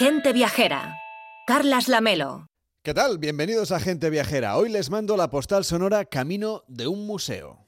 Gente Viajera. Carlas Lamelo. ¿Qué tal? Bienvenidos a Gente Viajera. Hoy les mando la postal sonora Camino de un museo.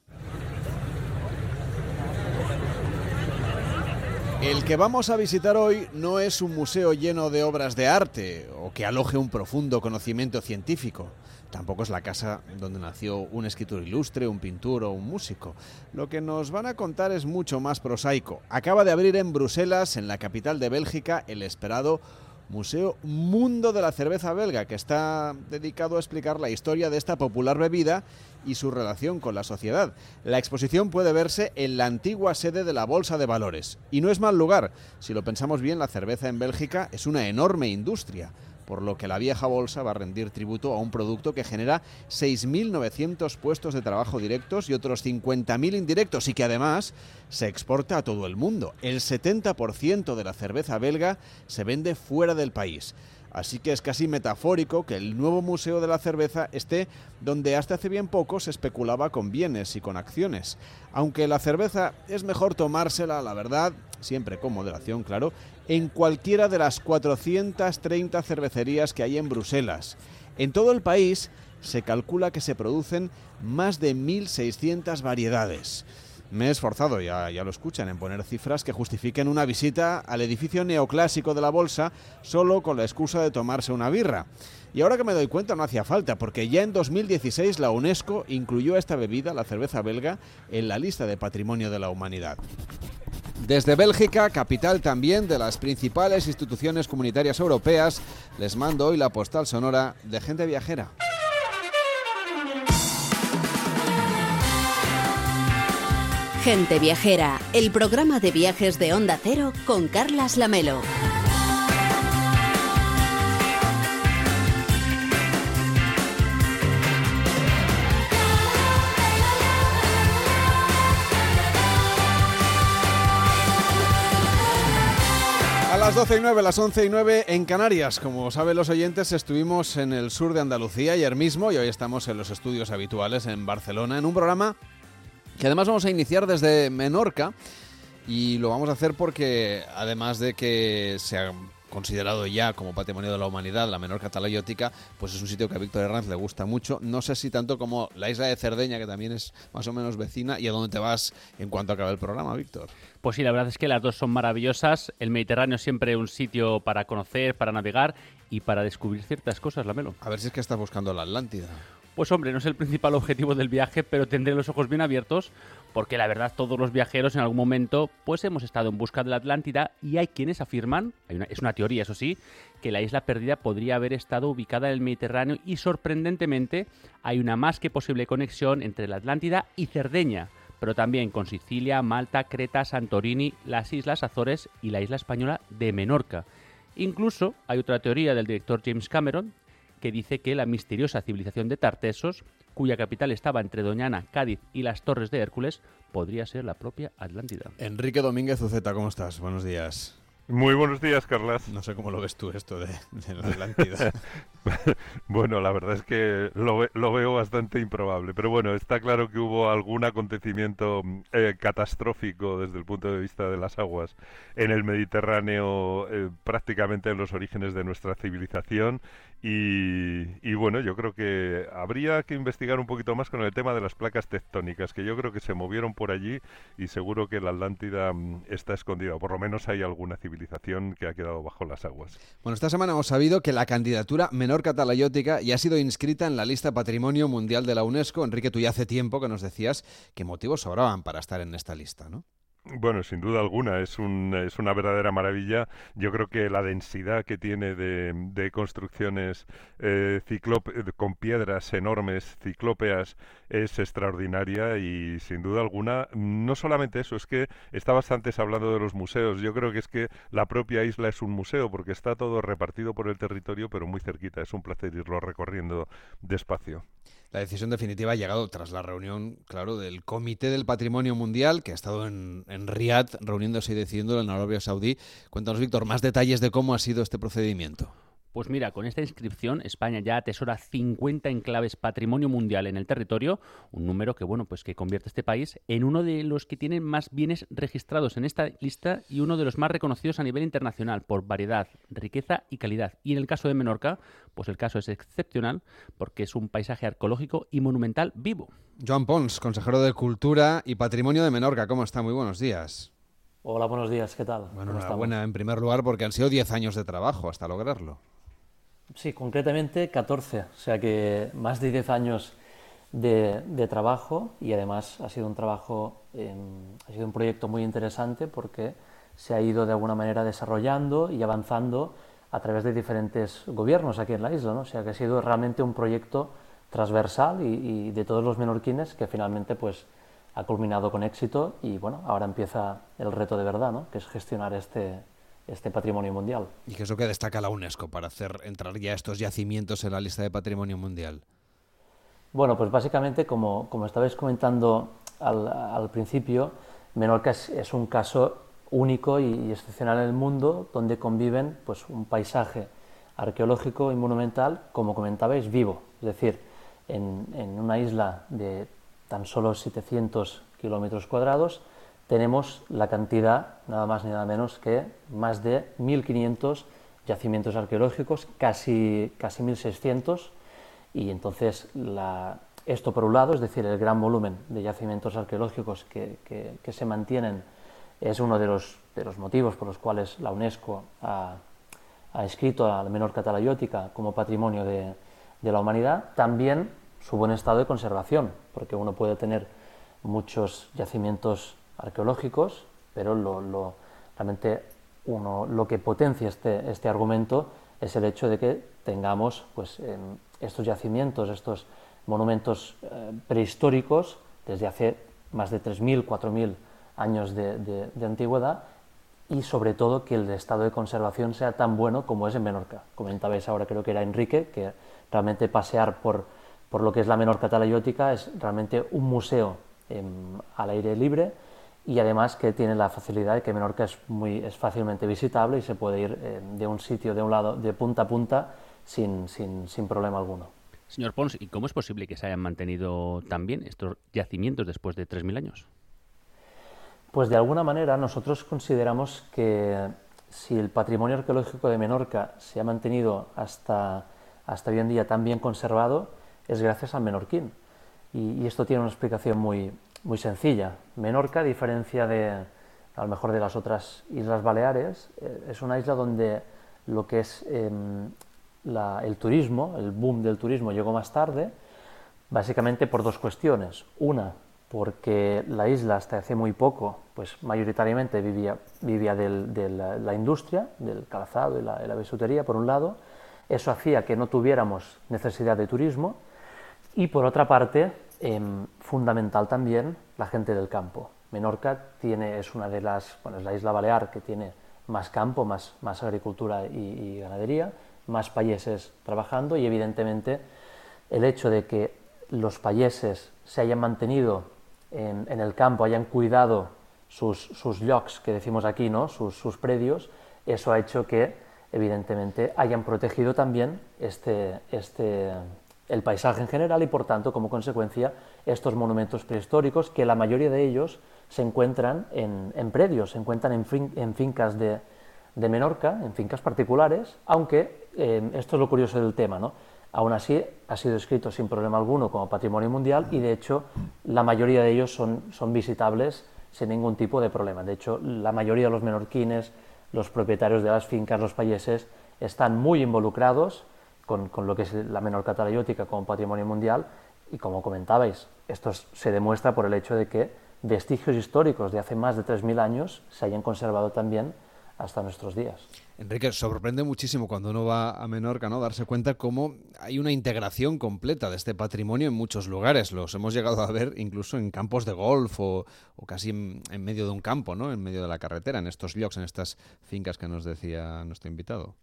El que vamos a visitar hoy no es un museo lleno de obras de arte o que aloje un profundo conocimiento científico. Tampoco es la casa donde nació un escritor ilustre, un pintor o un músico. Lo que nos van a contar es mucho más prosaico. Acaba de abrir en Bruselas, en la capital de Bélgica, el esperado Museo Mundo de la Cerveza Belga, que está dedicado a explicar la historia de esta popular bebida y su relación con la sociedad. La exposición puede verse en la antigua sede de la Bolsa de Valores. Y no es mal lugar. Si lo pensamos bien, la cerveza en Bélgica es una enorme industria por lo que la vieja bolsa va a rendir tributo a un producto que genera 6.900 puestos de trabajo directos y otros 50.000 indirectos y que además se exporta a todo el mundo. El 70% de la cerveza belga se vende fuera del país. Así que es casi metafórico que el nuevo Museo de la Cerveza esté donde hasta hace bien poco se especulaba con bienes y con acciones. Aunque la cerveza es mejor tomársela, la verdad, siempre con moderación, claro, en cualquiera de las 430 cervecerías que hay en Bruselas. En todo el país se calcula que se producen más de 1.600 variedades. Me he esforzado, ya, ya lo escuchan, en poner cifras que justifiquen una visita al edificio neoclásico de la Bolsa solo con la excusa de tomarse una birra. Y ahora que me doy cuenta no hacía falta, porque ya en 2016 la UNESCO incluyó esta bebida, la cerveza belga, en la lista de patrimonio de la humanidad. Desde Bélgica, capital también de las principales instituciones comunitarias europeas, les mando hoy la postal sonora de gente viajera. Gente Viajera, el programa de viajes de Onda Cero con Carlas Lamelo. A las 12 y 9, las 11 y 9 en Canarias. Como saben los oyentes, estuvimos en el sur de Andalucía ayer mismo y hoy estamos en los estudios habituales en Barcelona en un programa que además vamos a iniciar desde Menorca y lo vamos a hacer porque además de que se ha considerado ya como patrimonio de la humanidad la Menorca talayótica, pues es un sitio que a Víctor Herranz le gusta mucho. No sé si tanto como la isla de Cerdeña, que también es más o menos vecina, y a dónde te vas en cuanto acabe el programa, Víctor. Pues sí, la verdad es que las dos son maravillosas. El Mediterráneo es siempre un sitio para conocer, para navegar y para descubrir ciertas cosas, Lamelo. A ver si es que estás buscando la Atlántida. Pues hombre, no es el principal objetivo del viaje, pero tendré los ojos bien abiertos porque la verdad todos los viajeros en algún momento pues hemos estado en busca de la Atlántida y hay quienes afirman, es una teoría eso sí, que la isla perdida podría haber estado ubicada en el Mediterráneo y sorprendentemente hay una más que posible conexión entre la Atlántida y Cerdeña, pero también con Sicilia, Malta, Creta, Santorini, las Islas Azores y la isla española de Menorca. Incluso hay otra teoría del director James Cameron que dice que la misteriosa civilización de Tartesos, cuya capital estaba entre Doñana, Cádiz y las Torres de Hércules, podría ser la propia Atlántida. Enrique Domínguez Uceta, ¿cómo estás? Buenos días. Muy buenos días, Carlas. No sé cómo lo ves tú esto de, de la Atlántida. Bueno, la verdad es que lo, lo veo bastante improbable, pero bueno, está claro que hubo algún acontecimiento eh, catastrófico desde el punto de vista de las aguas en el Mediterráneo, eh, prácticamente en los orígenes de nuestra civilización. Y, y bueno, yo creo que habría que investigar un poquito más con el tema de las placas tectónicas, que yo creo que se movieron por allí y seguro que la Atlántida mm, está escondida, o por lo menos hay alguna civilización que ha quedado bajo las aguas. Bueno, esta semana hemos sabido que la candidatura Menorca talayótica ya ha sido inscrita en la lista Patrimonio Mundial de la UNESCO. Enrique, tú ya hace tiempo que nos decías que motivos sobraban para estar en esta lista, ¿no? Bueno, sin duda alguna, es, un, es una verdadera maravilla. Yo creo que la densidad que tiene de, construcciones eh, eh, con piedras enormes, ciclópeas, es extraordinaria y sin duda alguna, no solamente eso, es que estabas antes hablando de los museos. Yo creo que es que la propia isla es un museo porque está todo repartido por el territorio, pero muy cerquita. Es un placer irlo recorriendo despacio. La decisión definitiva ha llegado tras la reunión, claro, del Comité del Patrimonio Mundial, que ha estado en, en Riyadh reuniéndose y decidiendo en Arabia Saudí. Cuéntanos, Víctor, más detalles de cómo ha sido este procedimiento. Pues mira, con esta inscripción España ya atesora 50 enclaves patrimonio mundial en el territorio, un número que bueno, pues que convierte a este país en uno de los que tienen más bienes registrados en esta lista y uno de los más reconocidos a nivel internacional por variedad, riqueza y calidad. Y en el caso de Menorca, pues el caso es excepcional porque es un paisaje arqueológico y monumental vivo. Joan Pons, consejero de Cultura y Patrimonio de Menorca, ¿cómo está? Muy buenos días. Hola, buenos días, ¿qué tal? Bueno, enhorabuena en primer lugar porque han sido 10 años de trabajo hasta lograrlo. Sí, concretamente 14, o sea que más de 10 años de, trabajo y además ha sido un trabajo, em, ha sido un proyecto muy interesante porque se ha ido de alguna manera desarrollando y avanzando a través de diferentes gobiernos aquí en la isla, ¿no? o sea que ha sido realmente un proyecto transversal y, y de todos los menorquines que finalmente pues ha culminado con éxito y bueno, ahora empieza el reto de verdad, ¿no? que es gestionar este, este patrimonio mundial. ¿Y qué es lo que destaca la UNESCO para hacer entrar ya estos yacimientos en la lista de patrimonio mundial? Bueno, pues básicamente, como, como estabais comentando al, al principio, Menorca es, es, un caso único y, excepcional en el mundo donde conviven pues, un paisaje arqueológico y monumental, como comentabais, vivo. Es decir, en, en una isla de tan solo 700 kilómetros cuadrados, tenemos la cantidad, nada más ni nada menos que más de 1.500 yacimientos arqueológicos, casi, casi 1.600, y entonces esto por un lado, es decir, el gran volumen de yacimientos arqueológicos que, se mantienen es uno de los, de los, motivos por los cuales la UNESCO ha, escrito a la menor catalayótica como patrimonio de, de la humanidad, también su buen estado de conservación, porque uno puede tener muchos yacimientos arqueológicos, pero lo, realmente uno, lo que potencia este, este argumento es el hecho de que tengamos pues, estos yacimientos, estos monumentos eh, prehistóricos desde hace más de 3.000, 4.000 años de, de, antigüedad y sobre todo que el estado de conservación sea tan bueno como es en Menorca. Comentabais ahora, creo que era Enrique, que realmente pasear por, por lo que es la Menorca talayótica es realmente un museo al aire libre y además que tiene la facilidad de que Menorca es, muy, es fácilmente visitable y se puede ir eh, de un sitio, de un lado, de punta a punta, sin, sin, sin, problema alguno. Señor Pons, ¿y cómo es posible que se hayan mantenido tan bien estos yacimientos después de 3.000 años? Pues de alguna manera nosotros consideramos que si el patrimonio arqueológico de Menorca se ha mantenido hasta, hasta hoy en día tan bien conservado, es gracias al menorquín. Y, y esto tiene una explicación muy, muy sencilla. Menorca, a diferencia de, a lo mejor de las otras Islas Baleares, eh, es una isla donde lo que es em, el turismo, el boom del turismo llegó más tarde, básicamente por dos cuestiones. Una, porque la isla hasta hace muy poco, pues mayoritariamente vivía, vivía de la, industria, del calzado y la, y la bisutería, por un lado, eso hacía que no tuviéramos necesidad de turismo, y por otra parte, Em, fundamental también la gente del campo. Menorca tiene, es una de las, bueno, es la isla balear que tiene más campo, más, más agricultura y, ganadería, más países trabajando y evidentemente el hecho de que los países se hayan mantenido en, el campo, hayan cuidado sus, sus que decimos aquí, ¿no? sus, sus predios, eso ha hecho que evidentemente hayan protegido también este, este, el paisaje en general y, por tanto, como consecuencia, estos monumentos prehistóricos, que la mayoría de ellos se encuentran en, predios, se encuentran en, fincas de, Menorca, en fincas particulares, aunque eh, esto es lo curioso del tema, ¿no? Aún así, ha sido escrito sin problema alguno como patrimonio mundial y, de hecho, la mayoría de ellos son, son visitables sin ningún tipo de problema. De hecho, la mayoría de los menorquines, los propietarios de las fincas, los payeses, están muy involucrados con, lo que es la menor catalayótica como patrimonio mundial y como comentabais, esto se demuestra por el hecho de que vestigios históricos de hace más de 3.000 años se hayan conservado también hasta nuestros días. Enrique, sorprende muchísimo cuando uno va a Menorca, ¿no? Darse cuenta cómo hay una integración completa de este patrimonio en muchos lugares. Los hemos llegado a ver incluso en campos de golf o, casi en, medio de un campo, ¿no? En medio de la carretera, en estos llocs, en estas fincas que nos decía nuestro invitado.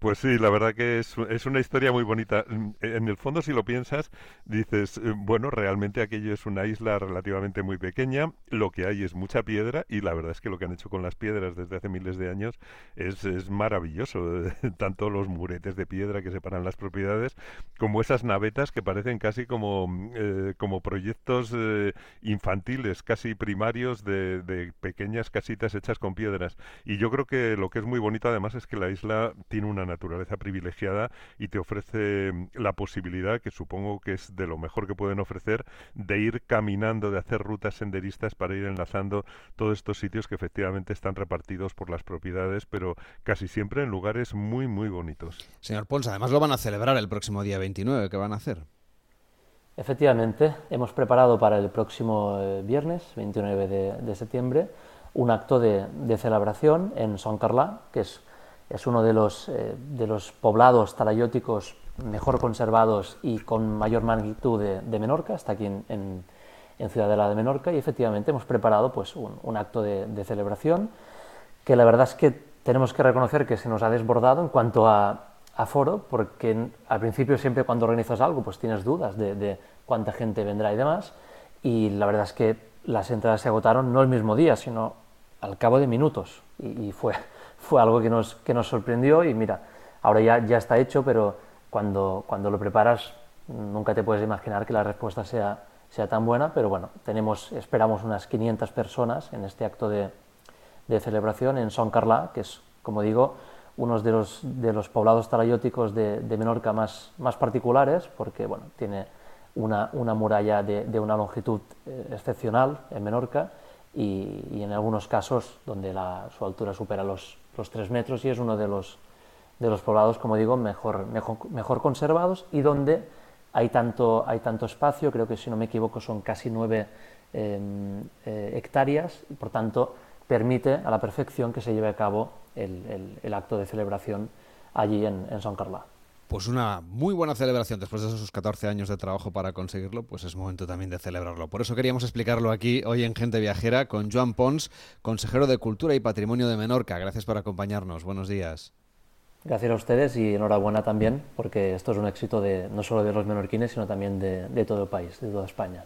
Pues sí, la verdad que es, es, una historia muy bonita. En el fondo, si lo piensas, dices, eh, bueno, realmente aquello es una isla relativamente muy pequeña, lo que hay es mucha piedra y la verdad es que lo que han hecho con las piedras desde hace miles de años es, es maravilloso. Tanto los muretes de piedra que separan las propiedades, como esas navetas que parecen casi como, eh, como proyectos eh, infantiles, casi primarios de, de pequeñas casitas hechas con piedras. Y yo creo que lo que es muy bonito además es que la isla tiene una naturaleza privilegiada y te ofrece mm, la posibilidad, que supongo que es de lo mejor que pueden ofrecer, de ir caminando, de hacer rutas senderistas para ir enlazando todos estos sitios que efectivamente están repartidos por las propiedades, pero casi siempre en lugares muy, muy bonitos. Señor Pons, además lo van a celebrar el próximo día 29, ¿qué van a hacer? Efectivamente, hemos preparado para el próximo eh, viernes, 29 de, septiembre, un acto de, celebración en Son Carlá, que es es uno de los, eh, de los poblados talayóticos mejor conservados y con mayor magnitud de, Menorca, está aquí en, en, Ciudadela de Menorca, y efectivamente hemos preparado pues, un, acto de, celebración que la verdad es que tenemos que reconocer que se nos ha desbordado en cuanto a, foro, porque al principio siempre cuando organizas algo pues tienes dudas de, cuánta gente vendrá y demás, y la verdad es que las entradas se agotaron no el mismo día, sino al cabo de minutos, y fue fue algo que nos, que nos sorprendió y mira, ahora ya, ya está hecho, pero cuando, cuando lo preparas nunca te puedes imaginar que la respuesta sea, sea tan buena, pero bueno, tenemos, esperamos unas 500 personas en este acto de, de celebración en Son Carlá, que es, como digo, uno de los, de los poblados talayóticos de, Menorca más, más particulares, porque bueno, tiene una, una muralla de, de, una longitud eh, excepcional en Menorca y, y, en algunos casos donde la, su altura supera los los tres metros y es uno de los, de los poblados, como digo, mejor, mejor, mejor conservados y donde hay tanto, hay tanto espacio, creo que si no me equivoco son casi nueve em, eh, hectáreas y por tanto permite a la perfección que se lleve a cabo el, el, acto de celebración allí en, en Son Carla. Pues una muy buena celebración después de esos 14 años de trabajo para conseguirlo, pues es momento también de celebrarlo. Por eso queríamos explicarlo aquí hoy en Gente Viajera con Joan Pons, consejero de Cultura y Patrimonio de Menorca. Gracias por acompañarnos. Buenos días. Gracias a ustedes y enhorabuena también, porque esto es un éxito de, no solo de los menorquines, sino también de todo el país, de toda España.